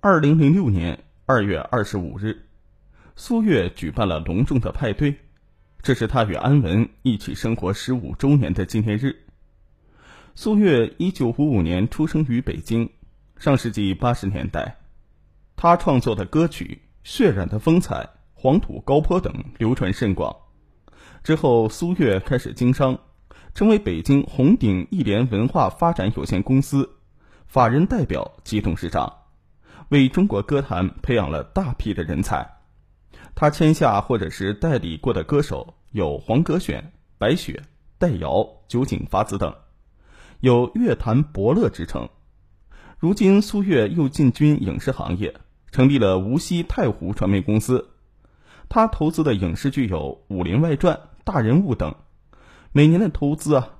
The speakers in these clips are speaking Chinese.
二零零六年二月二十五日，苏月举办了隆重的派对，这是他与安文一起生活十五周年的纪念日。苏月一九五五年出生于北京，上世纪八十年代，他创作的歌曲《血染的风采》《黄土高坡》等流传甚广。之后，苏月开始经商，成为北京红鼎艺联文化发展有限公司法人代表及董事长。为中国歌坛培养了大批的人才，他签下或者是代理过的歌手有黄格选、白雪、戴瑶、酒井法子等，有乐坛伯乐之称。如今苏月又进军影视行业，成立了无锡太湖传媒公司。他投资的影视剧有《武林外传》《大人物》等，每年的投资啊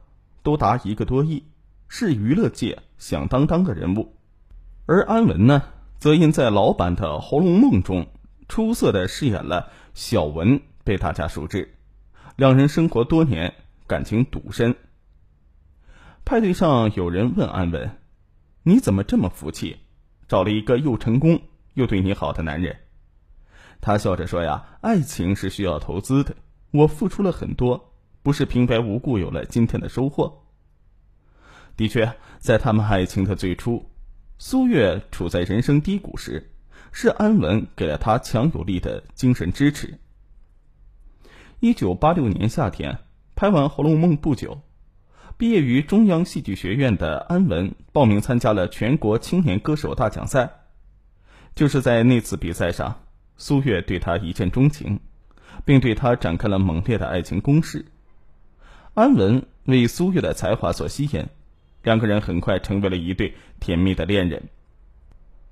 都达一个多亿，是娱乐界响当当的人物。而安文呢？则因在老版的《红楼梦》中出色的饰演了小文，被大家熟知。两人生活多年，感情笃深。派对上有人问安文：“你怎么这么福气，找了一个又成功又对你好的男人？”他笑着说：“呀，爱情是需要投资的，我付出了很多，不是平白无故有了今天的收获。”的确，在他们爱情的最初。苏月处在人生低谷时，是安文给了他强有力的精神支持。一九八六年夏天，拍完《红楼梦》不久，毕业于中央戏剧学院的安文报名参加了全国青年歌手大奖赛。就是在那次比赛上，苏月对他一见钟情，并对他展开了猛烈的爱情攻势。安文为苏月的才华所吸引。两个人很快成为了一对甜蜜的恋人。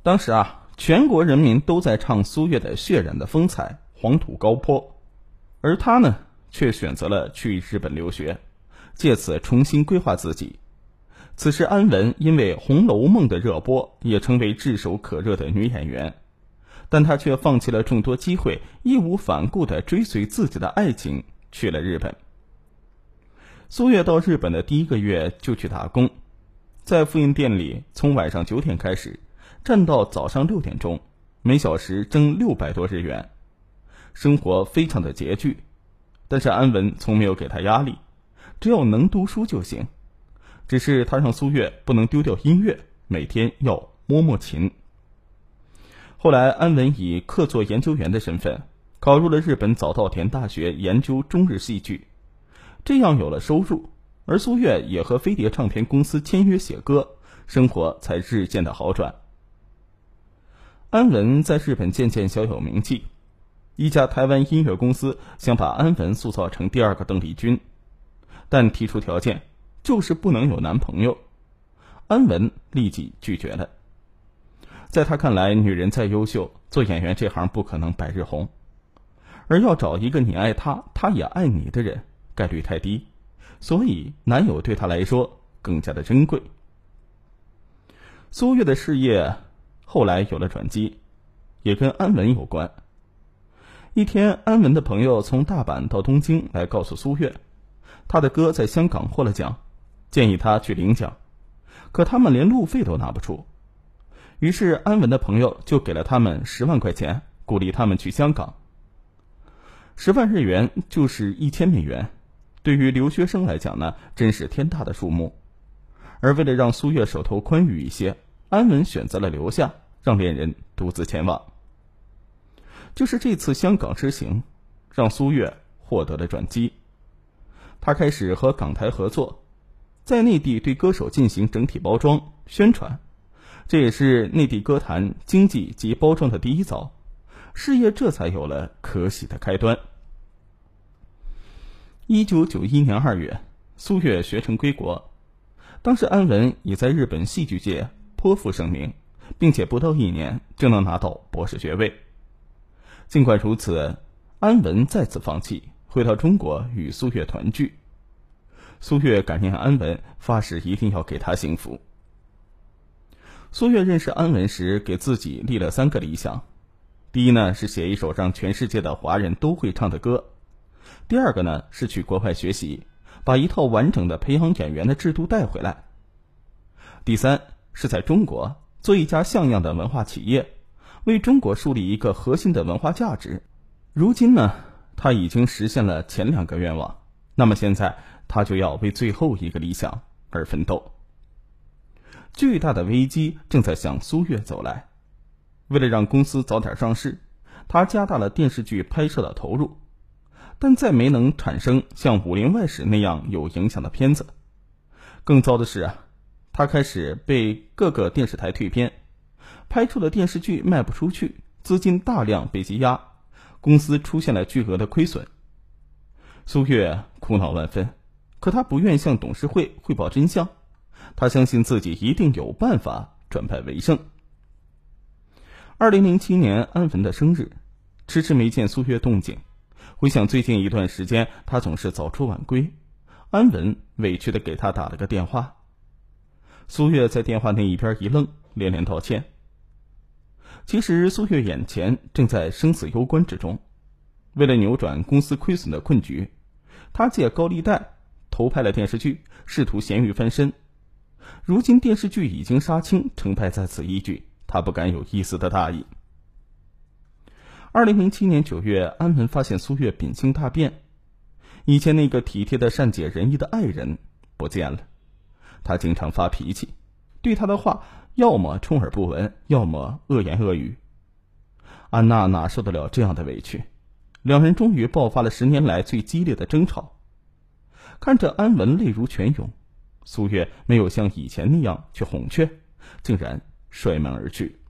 当时啊，全国人民都在唱苏月的《血染的风采》《黄土高坡》，而他呢，却选择了去日本留学，借此重新规划自己。此时，安文因为《红楼梦》的热播，也成为炙手可热的女演员，但她却放弃了众多机会，义无反顾的追随自己的爱情，去了日本。苏月到日本的第一个月就去打工，在复印店里，从晚上九点开始，站到早上六点钟，每小时挣六百多日元，生活非常的拮据。但是安文从没有给他压力，只要能读书就行。只是他让苏月不能丢掉音乐，每天要摸摸琴。后来，安文以客座研究员的身份，考入了日本早稻田大学研究中日戏剧。这样有了收入，而苏月也和飞碟唱片公司签约写歌，生活才日渐的好转。安文在日本渐渐小有名气，一家台湾音乐公司想把安文塑造成第二个邓丽君，但提出条件就是不能有男朋友。安文立即拒绝了。在他看来，女人再优秀，做演员这行不可能百日红，而要找一个你爱他，他也爱你的人。概率太低，所以男友对她来说更加的珍贵。苏月的事业后来有了转机，也跟安文有关。一天，安文的朋友从大阪到东京来告诉苏月，他的歌在香港获了奖，建议他去领奖，可他们连路费都拿不出。于是安文的朋友就给了他们十万块钱，鼓励他们去香港。十万日元就是一千美元。对于留学生来讲呢，真是天大的数目。而为了让苏月手头宽裕一些，安文选择了留下，让恋人独自前往。就是这次香港之行，让苏月获得了转机。他开始和港台合作，在内地对歌手进行整体包装宣传，这也是内地歌坛经济及包装的第一遭，事业这才有了可喜的开端。一九九一年二月，苏月学成归国。当时安文已在日本戏剧界颇负盛名，并且不到一年就能拿到博士学位。尽管如此，安文再次放弃，回到中国与苏月团聚。苏月感念安文，发誓一定要给他幸福。苏月认识安文时，给自己立了三个理想：第一呢，是写一首让全世界的华人都会唱的歌。第二个呢是去国外学习，把一套完整的培养演员的制度带回来。第三是在中国做一家像样的文化企业，为中国树立一个核心的文化价值。如今呢，他已经实现了前两个愿望，那么现在他就要为最后一个理想而奋斗。巨大的危机正在向苏月走来。为了让公司早点上市，他加大了电视剧拍摄的投入，但再没能产生像《武林外史》那样有影响的片子。更糟的是啊，他开始被各个电视台退片，拍出的电视剧卖不出去，资金大量被积压，公司出现了巨额的亏损。苏月苦恼万分，可他不愿向董事会汇报真相。他相信自己一定有办法转败为胜。二零零七年，安文的生日，迟迟没见苏月动静。回想最近一段时间，他总是早出晚归。安文委屈的给他打了个电话。苏月在电话那一边一愣，连连道歉。其实苏月眼前正在生死攸关之中，为了扭转公司亏损的困局，他借高利贷投拍了电视剧，试图咸鱼翻身。如今电视剧已经杀青，成败在此一举，他不敢有一丝的大意。二零零七年九月，安文发现苏月秉性大变，以前那个体贴的、善解人意的爱人不见了。他经常发脾气，对他的话要么充耳不闻，要么恶言恶语。安娜哪受得了这样的委屈？两人终于爆发了十年来最激烈的争吵。看着安文泪如泉涌。苏月没有像以前那样去哄劝，竟然摔门而去。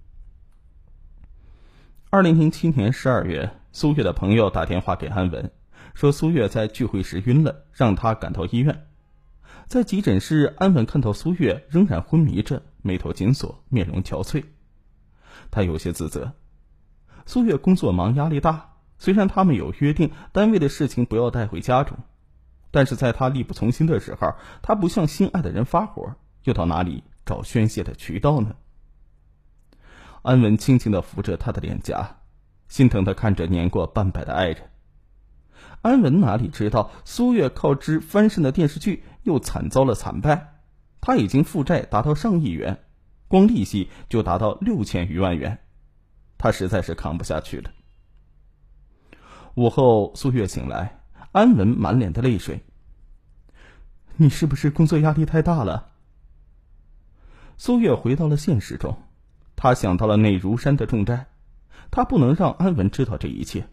二零零七年十二月，苏月的朋友打电话给安文，说苏月在聚会时晕了，让他赶到医院。在急诊室，安文看到苏月仍然昏迷着，眉头紧锁，面容憔悴。他有些自责。苏月工作忙，压力大，虽然他们有约定，单位的事情不要带回家中。但是在他力不从心的时候，他不向心爱的人发火，又到哪里找宣泄的渠道呢？安文轻轻的扶着他的脸颊，心疼的看着年过半百的爱人。安文哪里知道，苏月靠之翻身的电视剧又惨遭了惨败，他已经负债达到上亿元，光利息就达到六千余万元，他实在是扛不下去了。午后，苏月醒来。安文满脸的泪水。你是不是工作压力太大了？苏月回到了现实中，他想到了那如山的重债，他不能让安文知道这一切，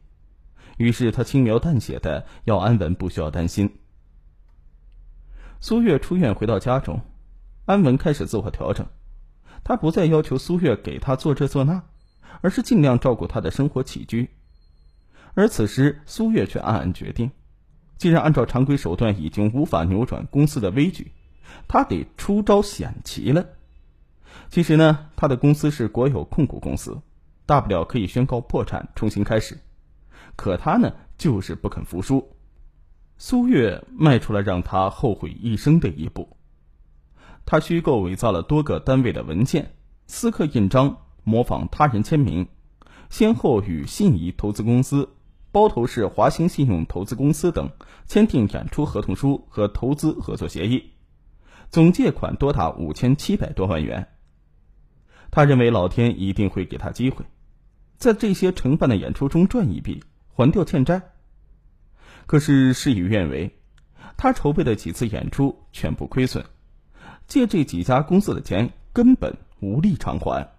于是他轻描淡写的要安文不需要担心。苏月出院回到家中，安文开始自我调整，他不再要求苏月给他做这做那，而是尽量照顾他的生活起居，而此时苏月却暗暗决定。既然按照常规手段已经无法扭转公司的危局，他得出招险棋了。其实呢，他的公司是国有控股公司，大不了可以宣告破产，重新开始。可他呢，就是不肯服输。苏月迈出了让他后悔一生的一步。他虚构伪造了多个单位的文件，私刻印章，模仿他人签名，先后与信宜投资公司。包头市华兴信用投资公司等签订演出合同书和投资合作协议，总借款多达五千七百多万元。他认为老天一定会给他机会，在这些承办的演出中赚一笔，还掉欠债。可是事与愿违，他筹备的几次演出全部亏损，借这几家公司的钱根本无力偿还。